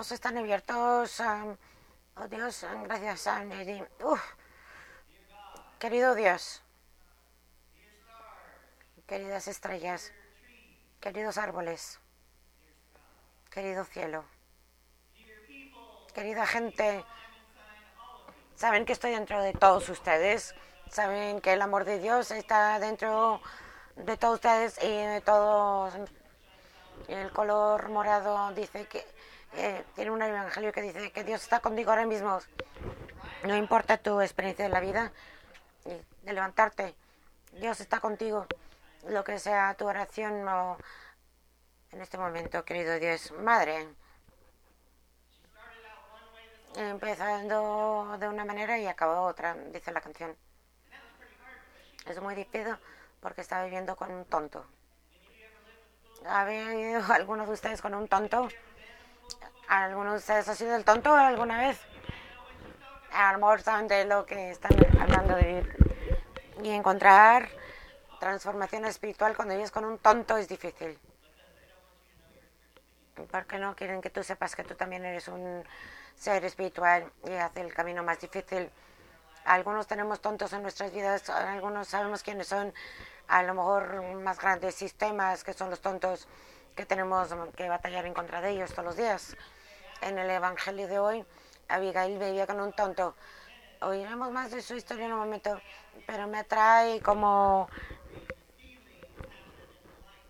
ojos están abiertos. oh Dios, gracias Querido Dios, queridas estrellas, queridos árboles, querido cielo, querida gente, saben que estoy dentro de todos ustedes, saben que el amor de Dios está dentro de todos ustedes y de todos. El color morado dice que eh, tiene un evangelio que dice que Dios está contigo ahora mismo. No importa tu experiencia de la vida, de levantarte, Dios está contigo. Lo que sea tu oración o en este momento, querido Dios, Madre, empezando de una manera y acabó otra, dice la canción. Es muy difícil porque está viviendo con un tonto. ¿Ha vivido alguno de ustedes con un tonto? ¿Alguno de ha sido el tonto alguna vez? A lo mejor saben de lo que están hablando de. Y encontrar transformación espiritual cuando vives con un tonto es difícil. Porque no quieren que tú sepas que tú también eres un ser espiritual y hace el camino más difícil. Algunos tenemos tontos en nuestras vidas, algunos sabemos quiénes son, a lo mejor más grandes sistemas que son los tontos que tenemos que batallar en contra de ellos todos los días. En el Evangelio de hoy, Abigail vivía con un tonto. Oiremos más de su historia en un momento, pero me atrae como...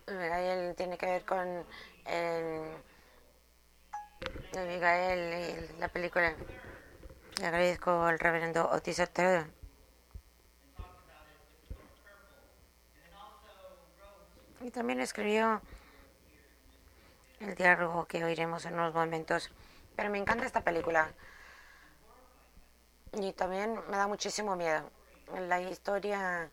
Abigail tiene que ver con Abigail y la película. Le agradezco al reverendo Otis Ortega. Y también escribió el diálogo que oiremos en unos momentos. Pero me encanta esta película. Y también me da muchísimo miedo. La historia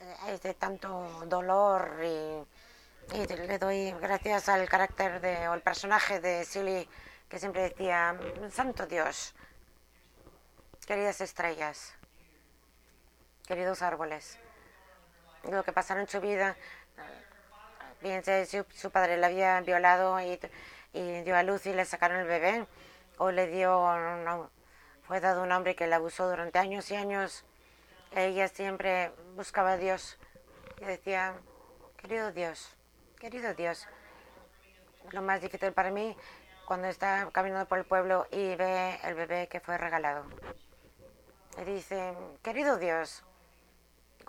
eh, es de tanto dolor y, y le doy gracias al carácter de, o el personaje de Silly que siempre decía, Santo Dios, queridas estrellas, queridos árboles, lo que pasaron en su vida, bien si su, padre la había violado y, dio a luz y le sacaron el bebé, o le dio, fue dado un hombre que la abusó durante años y años, ella siempre buscaba a Dios y decía, querido Dios, querido Dios, lo más difícil para mí cuando está caminando por el pueblo y ve el bebé que fue regalado. Y dice, querido Dios,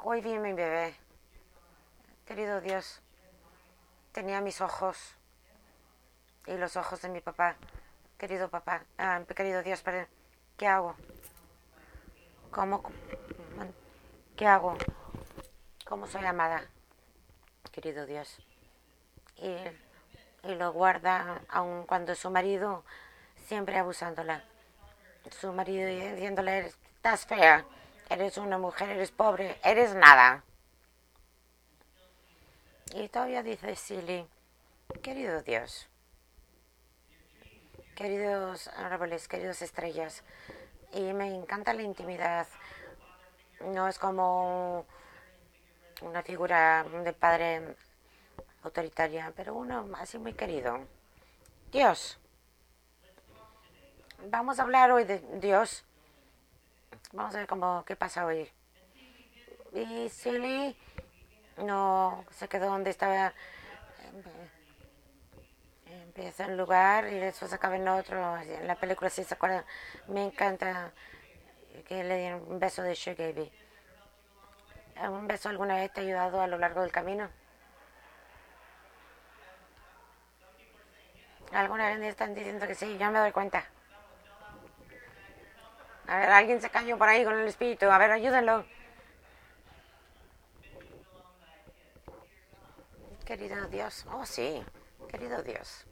hoy vi mi bebé. Querido Dios, tenía mis ojos y los ojos de mi papá. Querido papá, ah, querido Dios, ¿qué hago? ¿Cómo? ¿Qué hago? ¿Cómo soy amada? Querido Dios. Y y lo guarda aun cuando su marido siempre abusándola. Su marido diciéndole, estás fea, eres una mujer, eres pobre, eres nada. Y todavía dice Silly, querido Dios, queridos árboles, queridos estrellas, y me encanta la intimidad. No es como una figura de padre autoritaria, pero uno así muy querido. Dios. Vamos a hablar hoy de Dios. Vamos a ver cómo, qué pasa hoy. Y Silly no se quedó donde estaba. Empieza en un lugar y después acaba en otro. En la película sí se acuerda. Me encanta que le dieron un beso de Sugar ¿Un beso alguna vez te ha ayudado a lo largo del camino? Alguna vez están diciendo que sí, ya me doy cuenta. A ver, alguien se cayó por ahí con el espíritu. A ver, ayúdenlo. Querido Dios. Oh, sí. Querido Dios.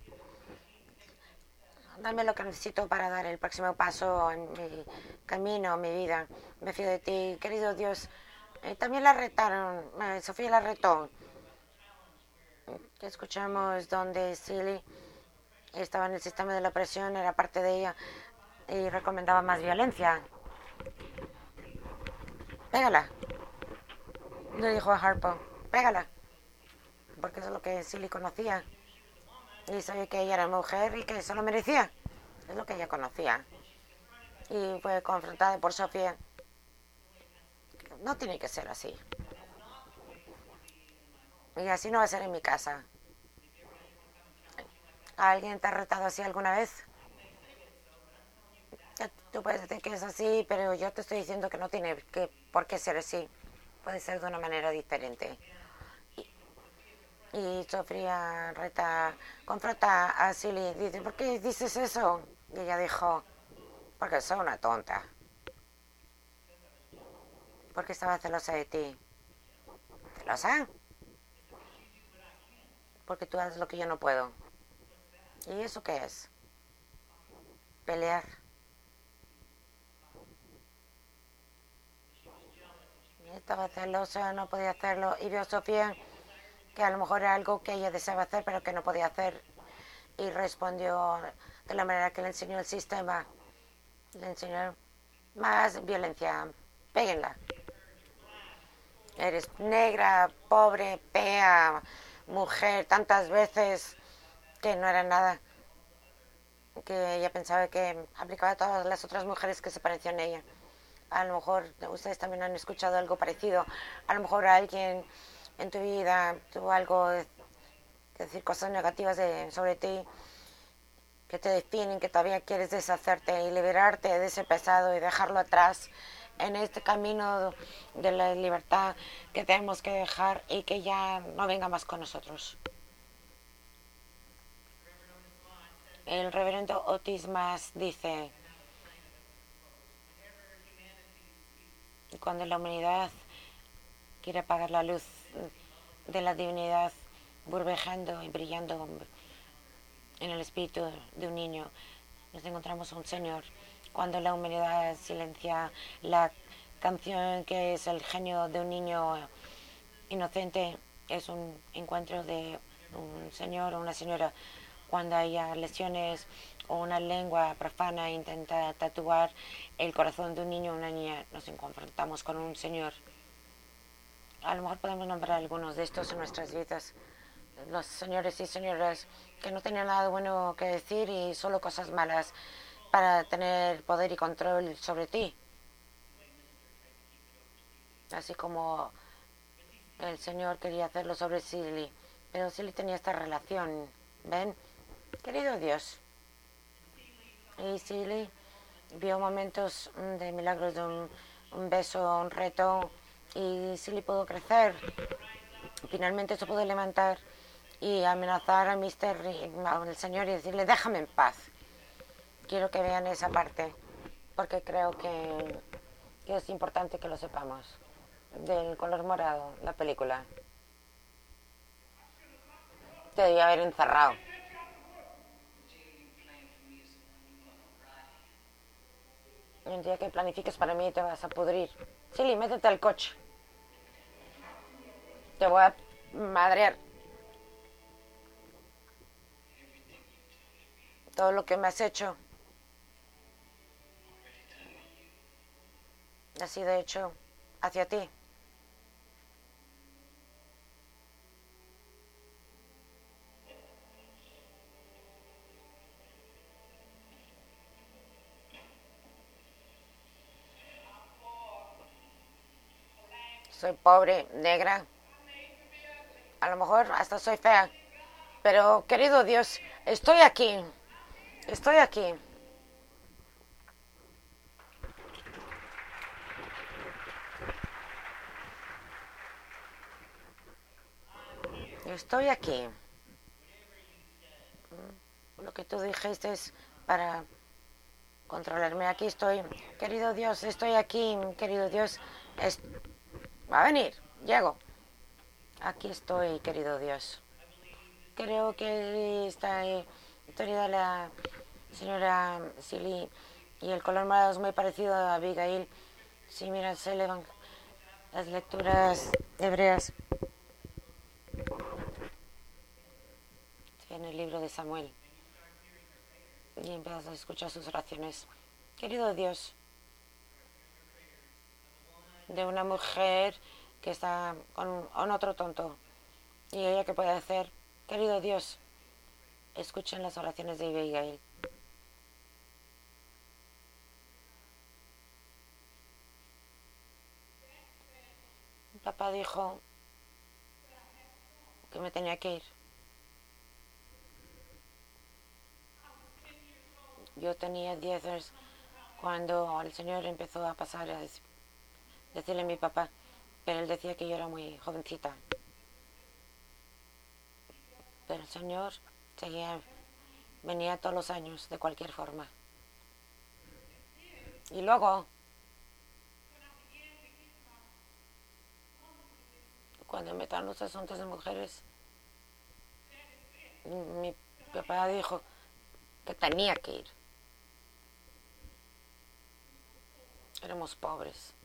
Dame lo que necesito para dar el próximo paso en mi camino, mi vida. Me fío de ti. Querido Dios. Eh, también la retaron. Eh, Sofía la retó. Escuchamos donde Silly estaba en el sistema de la opresión, era parte de ella y recomendaba más violencia. Pégala. Le dijo a Harpo, pégala. Porque eso es lo que Silly conocía. Y sabía que ella era mujer y que eso lo merecía. Es lo que ella conocía. Y fue confrontada por Sofía. No tiene que ser así. Y así no va a ser en mi casa. ¿Alguien te ha retado así alguna vez? Tú puedes decir que es así, pero yo te estoy diciendo que no tiene que, por qué ser así. Puede ser de una manera diferente. Y, Sofía reta, confronta a Silly. Dice, ¿por qué dices eso? Y ella dijo, porque soy una tonta. Porque estaba celosa de ti. ¿Celosa? Porque tú haces lo que yo no puedo. ¿Y eso qué es? Pelear. Estaba celosa, no podía hacerlo. Y vio Sofía que a lo mejor era algo que ella deseaba hacer, pero que no podía hacer. Y respondió de la manera que le enseñó el sistema. Le enseñó más violencia. Péguenla. Eres negra, pobre, pea, mujer, tantas veces que no era nada. Que ella pensaba que aplicaba a todas las otras mujeres que se parecían a ella. A lo mejor ustedes también han escuchado algo parecido. A lo mejor alguien en tu vida tuvo algo, que decir cosas negativas sobre ti que te definen, que todavía quieres deshacerte y liberarte de ese pesado y dejarlo atrás en este camino de la libertad que tenemos que dejar y que ya no venga más con nosotros. El reverendo Otis Mas dice, cuando la humanidad quiere apagar la luz de la divinidad burbejando y brillando en el espíritu de un niño, nos encontramos un Señor cuando la humanidad silencia la canción que es el genio de un niño inocente, es un encuentro de un señor o una señora. Cuando haya lesiones o una lengua profana intenta tatuar el corazón de un niño o una niña, nos confrontamos con un señor. A lo mejor podemos nombrar algunos de estos en nuestras vidas. Los señores y señoras que no tenían nada bueno que decir y solo cosas malas para tener poder y control sobre ti. Así como el Señor quería hacerlo sobre Silly. Pero Silly tenía esta relación. ¿Ven? Querido Dios. Y Silly vio momentos de milagros de un, beso, un reto. Y Silly pudo crecer. Finalmente se pudo levantar y amenazar a Mister, el Señor y decirle, déjame en paz quiero que vean esa parte, porque creo que, es importante que lo sepamos. Del color morado, la película. Te debía haber encerrado. El día que planifiques para mí te vas a pudrir. Silly, métete al coche. Te voy a madrear. Todo lo que me has hecho. ha sido hecho hacia ti. Soy pobre, negra. A lo mejor hasta soy fea. Pero, querido Dios, estoy aquí. Estoy aquí. estoy aquí. Lo que tú dijiste es para controlarme. Aquí estoy. Querido Dios, estoy aquí. Querido Dios, va a venir. Llego. Aquí estoy, querido Dios. Creo que esta historia de la señora Silly y el color morado es muy parecido a Abigail. Si miras, se elevan las lecturas hebreas. en el libro de Samuel y empiezas a escuchar sus oraciones. Querido Dios, de una mujer que está con, con otro tonto. Y ella que puede hacer, querido Dios, escuchen las oraciones de Abigail. Papá dijo que me tenía que ir. Yo tenía 10 años cuando el Señor empezó a pasar a decir decirle a mi papá, pero él decía que yo era muy jovencita. Pero el Señor seguía, venía todos los años de cualquier forma. Y luego, cuando metan los asuntos de mujeres, mi papá dijo que tenía que ir. Éramos pobres.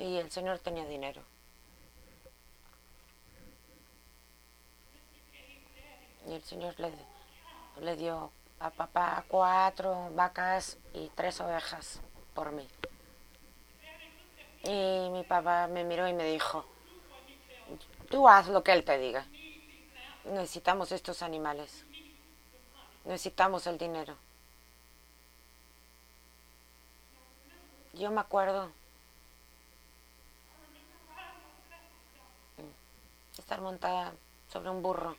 Y el Señor tenía dinero. Y el Señor le, le dio a papá cuatro vacas y tres ovejas por mí. Y mi papá me miró y me dijo, tú haz lo que él te diga. Necesitamos estos animales. Necesitamos el dinero. Yo me acuerdo estar montada sobre un burro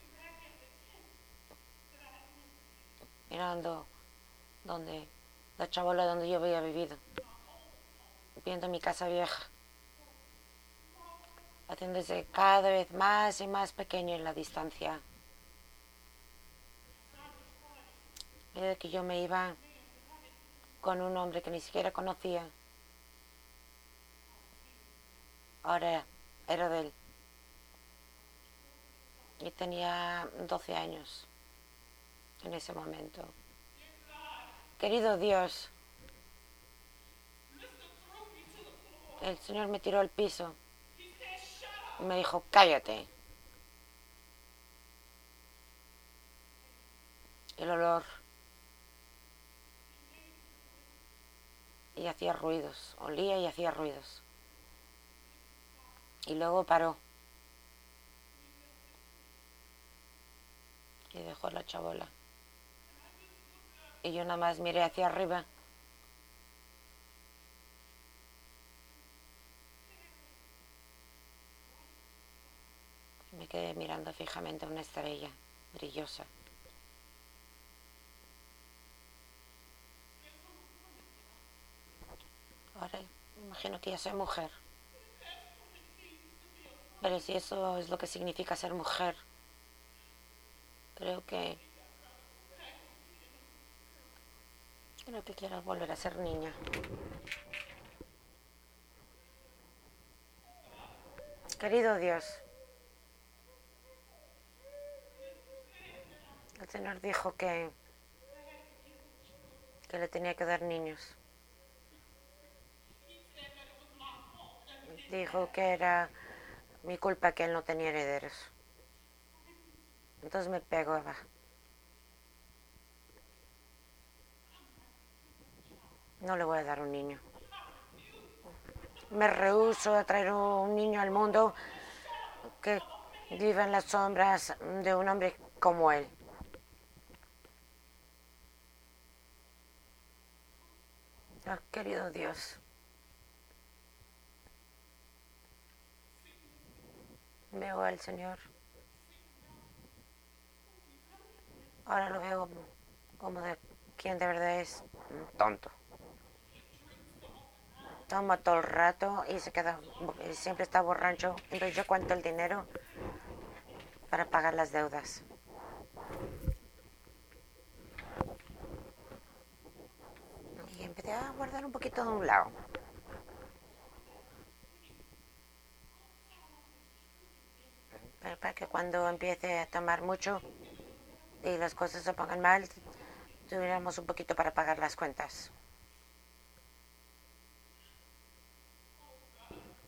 mirando donde la chabola donde yo había vivido, viendo mi casa vieja, haciéndose cada vez más y más pequeño en la distancia. Desde que yo me iba con un hombre que ni siquiera conocía. Ahora era de él. Y tenía 12 años en ese momento. Querido Dios, el Señor me tiró al piso y me dijo, cállate. El olor. Y hacía ruidos, olía y hacía ruidos. Y luego paró. Y dejó la chabola. Y yo nada más miré hacia arriba. Me quedé mirando fijamente a una estrella brillosa. Ahora imagino que ya soy mujer. Pero si eso es lo que significa ser mujer, creo que Creo que quiero volver a ser niña. Querido Dios, el Señor dijo que, que le tenía que dar niños. Dijo que era mi culpa que él no tenía herederos. Entonces me pegó abajo. No le voy a dar un niño. Me rehuso a traer un niño al mundo que viva en las sombras de un hombre como él. Oh, querido Dios. Veo al Señor. Ahora lo veo como de quien de verdad es tonto toma todo el rato y se queda, siempre está borracho. Entonces yo cuento el dinero para pagar las deudas. Y empecé a guardar un poquito de un lado. Para que cuando empiece a tomar mucho y las cosas se pongan mal, tuviéramos un poquito para pagar las cuentas.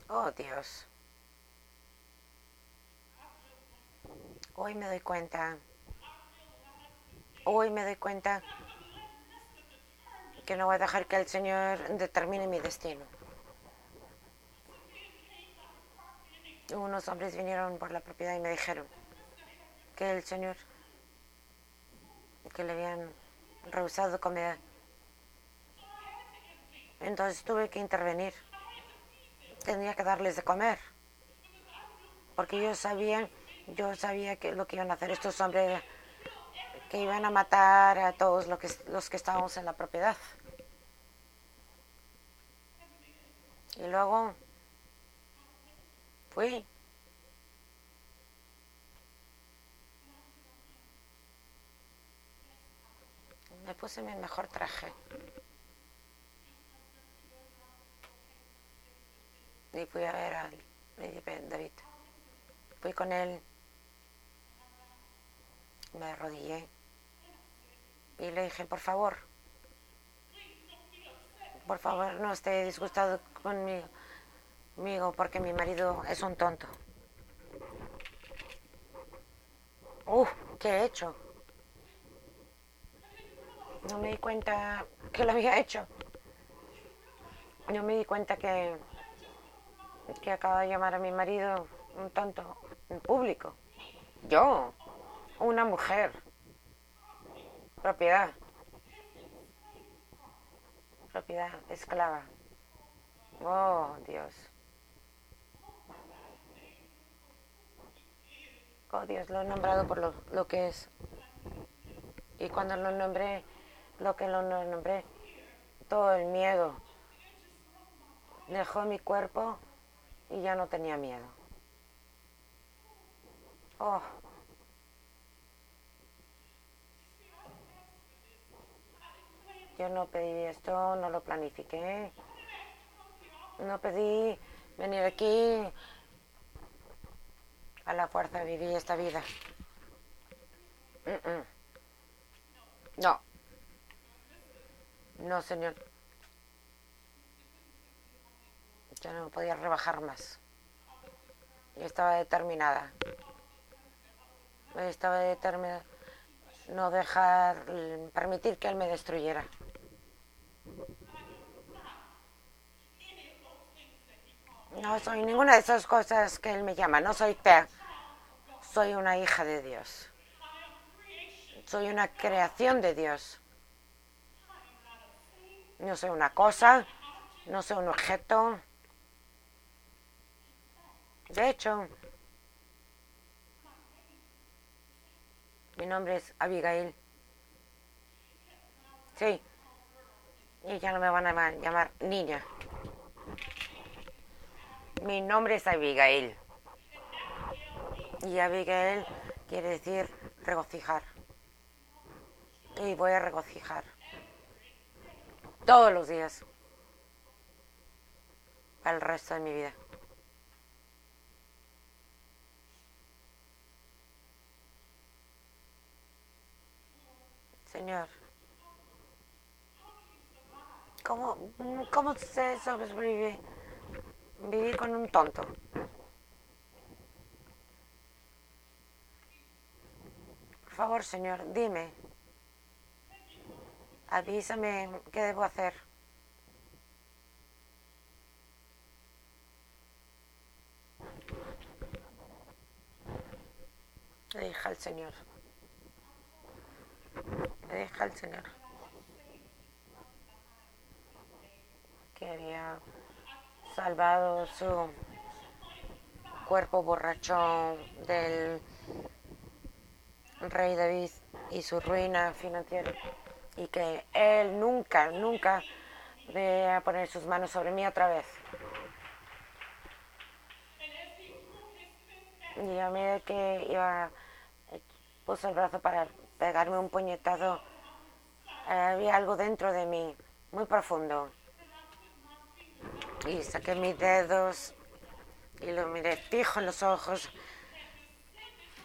Oh Dios. Hoy me doy cuenta. Hoy me doy cuenta que no voy a dejar que el Señor determine mi destino. Unos hombres vinieron por la propiedad y me dijeron que el Señor, que le habían rehusado comida. Entonces tuve que intervenir tenía que darles de comer. Porque yo sabía, yo sabía que lo que iban a hacer estos hombres, que iban a matar a todos los que, los que estábamos en la propiedad. Y luego fui. Me puse mi mejor traje. Y fui a ver a David. Fui con él. Me arrodillé. Y le dije, por favor, por favor no esté disgustado conmigo, porque mi marido es un tonto. Uf, ¿qué he hecho? No me di cuenta que lo había hecho. No me di cuenta que, que acaba de llamar a mi marido un tonto en público. Yo, una mujer, propiedad propiedad esclava. Oh, Dios. Oh, Dios, lo he nombrado por lo, lo que es. Y cuando lo nombré, lo que lo nombré, todo el miedo dejó mi cuerpo y ya no tenía miedo. Oh. Yo no pedí esto, no lo planifiqué. No pedí venir aquí a la fuerza vivir esta vida. No. No, señor. Yo no podía rebajar más. Yo estaba determinada. Estaba determinada no dejar, permitir que él me destruyera. No soy ninguna de esas cosas que él me llama. No soy fea. Soy una hija de Dios. Soy una creación de Dios. No soy una cosa, no soy un objeto. De hecho, mi nombre es Abigail. Sí. Y ya no me van a llamar niña. Mi nombre es Abigail. Y Abigail quiere decir regocijar. Y voy a regocijar. Todos los días. Para el resto de mi vida. Señor. ¿Cómo, cómo se sobrevive? vivir con un tonto. Por favor, señor, dime. Avísame qué debo hacer. Le dije al Señor. Le dije al Señor. Que había salvado su cuerpo borracho del rey David y su ruina financiera y que él nunca, nunca vea poner sus manos sobre mí otra vez. Y a medida que iba, puso el brazo para pegarme un puñetazo, había algo dentro de mí, muy profundo y saqué mis dedos y lo miré fijo en los ojos.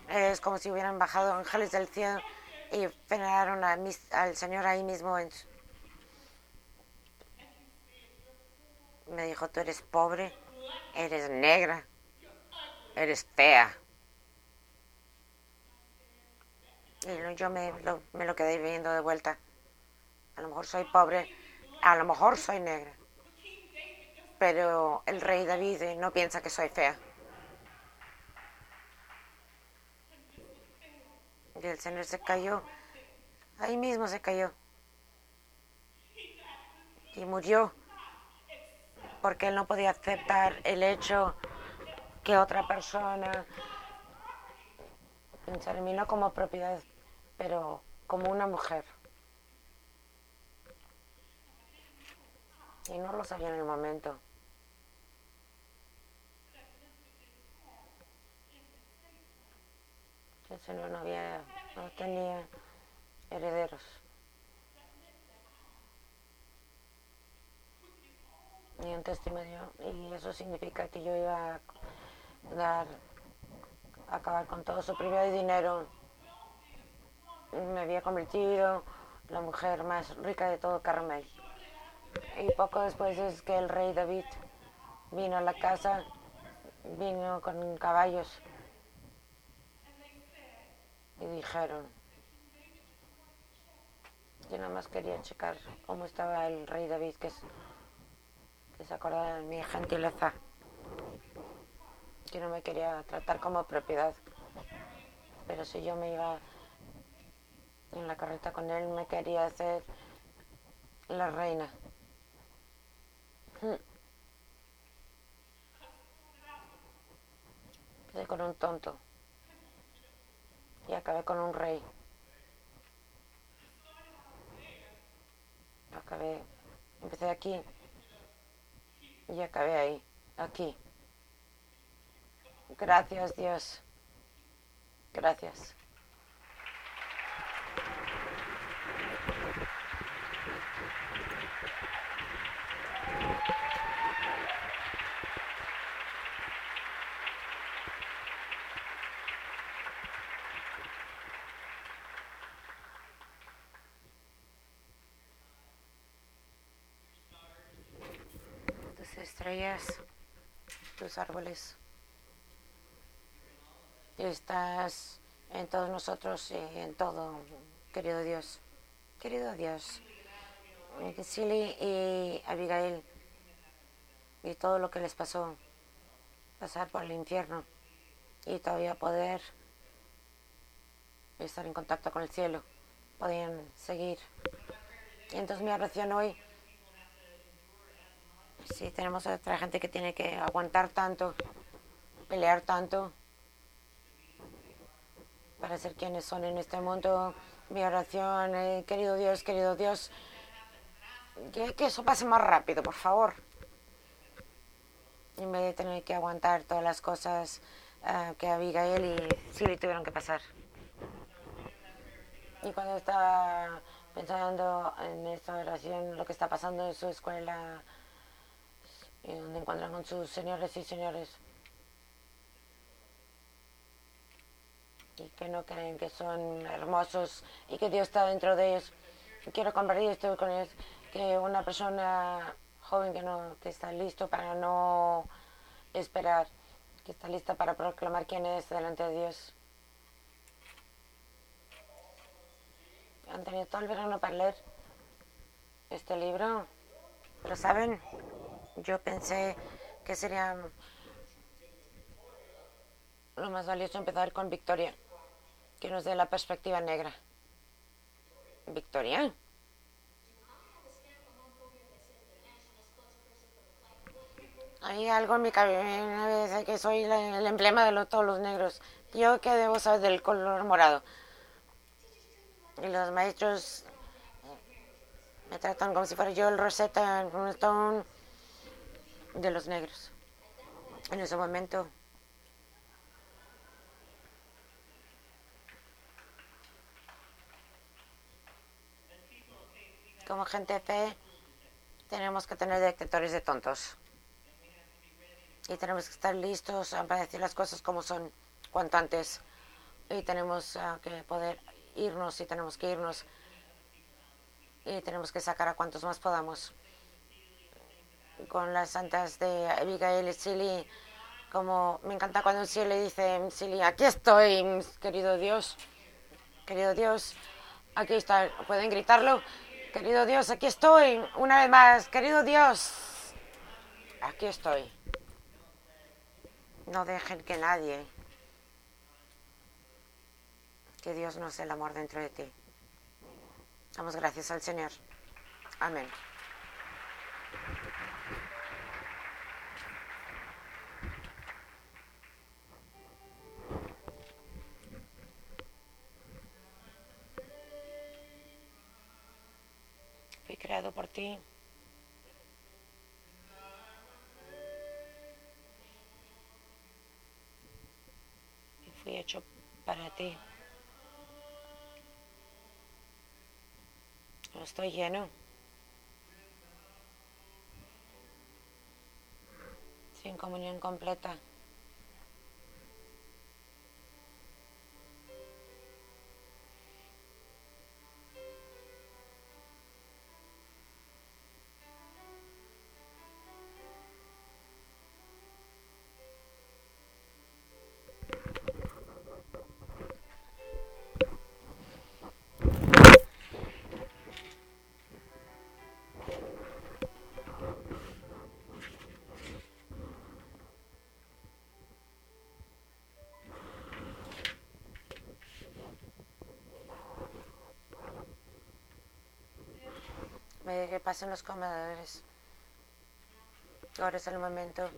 Es como si hubieran bajado ángeles del cielo y veneraron al Señor ahí mismo. Me dijo, tú eres pobre, eres negra, eres fea. Y yo me lo, me lo quedé viendo de vuelta. A lo mejor soy pobre, a lo mejor soy negra pero el rey David no piensa que soy fea. El Señor se cayó, ahí mismo se cayó. Y murió porque él no podía aceptar el hecho que otra persona no como propiedad, pero como una mujer. Y no lo sabía en el momento. Señor no había, no tenía herederos. Ni un testimonio. Y eso significa que yo iba a dar, acabar con todo su privado y dinero. Me había convertido la mujer más rica de todo Carmel. Y poco después es que el rey David vino a la casa, vino con caballos y dijeron, yo nada más quería checar cómo estaba el rey David, que, que se acordaba de mi gentileza. Yo no me quería tratar como propiedad. Pero si yo me iba en la carreta con él, me quería hacer la reina. Quedé con un tonto y acabé con un rey. Acabé, empecé aquí y acabé ahí, aquí. Gracias Dios. Gracias. Estrellas, tus árboles. Estás en todos nosotros y en todo, querido Dios. Querido Dios, Silly y Abigail y todo lo que les pasó, pasar por el infierno y todavía poder estar en contacto con el cielo, podían seguir. Y entonces mi oración hoy si tenemos a otra gente que tiene que aguantar tanto, pelear tanto para ser quienes son en este mundo. Mi oración, eh, querido Dios, querido Dios, que, eso pase más rápido, por favor. En vez de tener que aguantar todas las cosas uh, que Abigail y Silly tuvieron que pasar. Y cuando estaba pensando en esta oración, lo que está pasando en su escuela, y donde encuentran con sus señores y señores y que no creen que son hermosos y que Dios está dentro de ellos. Quiero compartir esto con ellos, que una persona joven que, no, que está listo para no esperar, que está lista para proclamar quién es delante de Dios. Han tenido todo el verano para leer este libro, pero saben, yo pensé que sería lo más valioso empezar con Victoria, que nos dé la perspectiva negra. Victoria. Hay algo en mi cabeza que soy el emblema de todos los negros. Yo que debo saber del color morado. Y los maestros me tratan como si fuera yo el Rosetta Stone de los negros. En ese momento como gente de fe tenemos que tener detectores de tontos. Y tenemos que estar listos para decir las cosas como son cuanto antes. Y tenemos ah, que poder irnos y tenemos que irnos. Y tenemos que sacar a cuantos más podamos con las santas de Abigail y Silly, como me encanta cuando Silly dice, Silly, aquí estoy, querido Dios, querido Dios, aquí está, pueden gritarlo, querido Dios, aquí estoy, una vez más, querido Dios, aquí estoy. No dejen que nadie, que Dios no sea el amor dentro de ti. Damos gracias al Señor. Amén. Creado por ti. Y fui hecho para ti. Estoy lleno. Sin comunión completa. Que pasen los comedores. Ahora es el momento de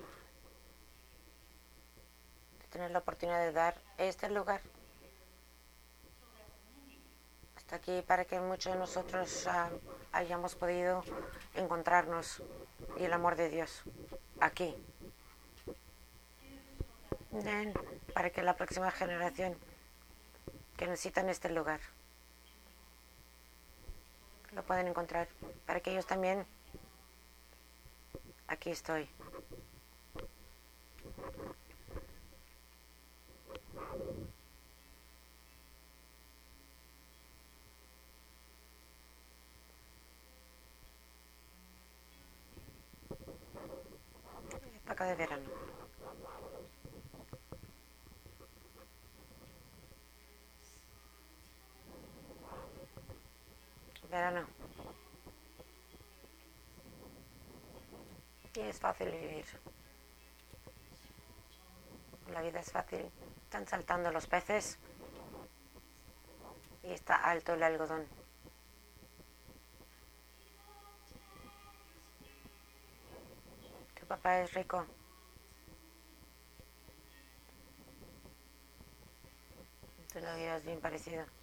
tener la oportunidad de dar este lugar hasta aquí para que muchos de nosotros ah, hayamos podido encontrarnos y el amor de Dios aquí. para que la próxima generación que necesitan este lugar lo pueden encontrar. Para que ellos también, aquí estoy. Época de verano. Verano. Y es fácil vivir. La vida es fácil. Están saltando los peces. Y está alto el algodón. Tu papá es rico. Tu novio es bien parecido.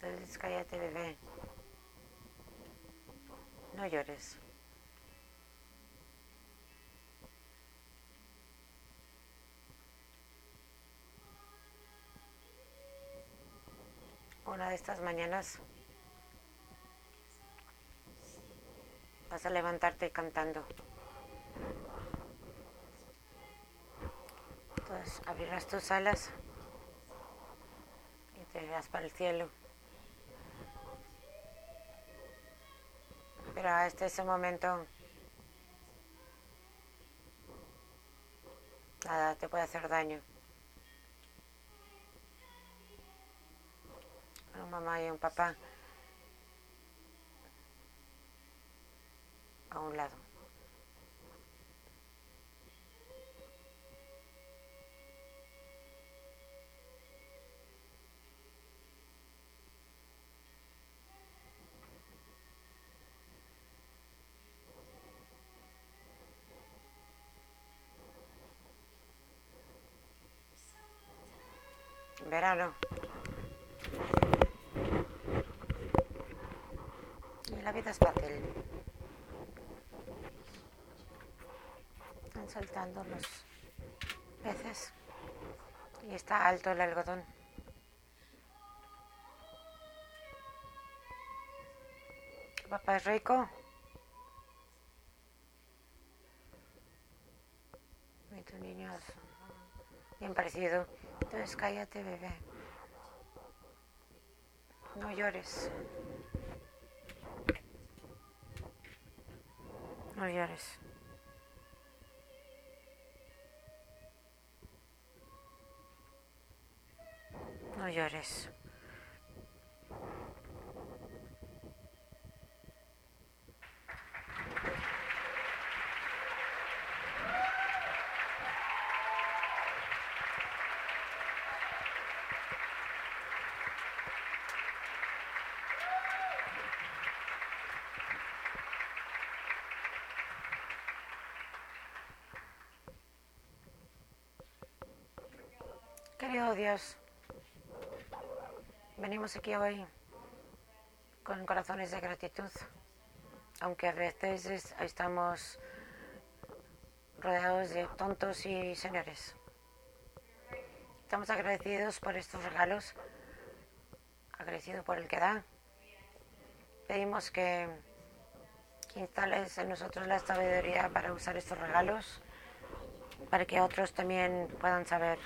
Entonces cállate, bebé. No llores. Una de estas mañanas vas a levantarte cantando. Entonces abrirás tus alas y te irás para el cielo. Pero hasta ese momento nada te puede hacer daño. Una mamá y un papá a un lado. Verano. Y la vida es fácil. Están saltando los peces y está alto el algodón. papá es rico? Y tu niño bien parecido. Entonces cállate, bebé. No llores. No llores. No llores. Querido Dios, venimos aquí hoy con corazones de gratitud, aunque a veces estamos rodeados de tontos y señores. Estamos agradecidos por estos regalos, agradecidos por el que da. Pedimos que, instales en nosotros la sabiduría para usar estos regalos, para que otros también puedan saber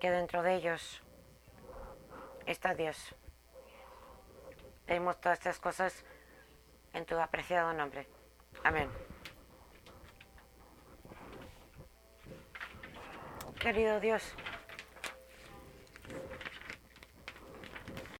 que dentro de ellos está Dios. Pedimos todas estas cosas en tu apreciado nombre. Amén. Querido Dios,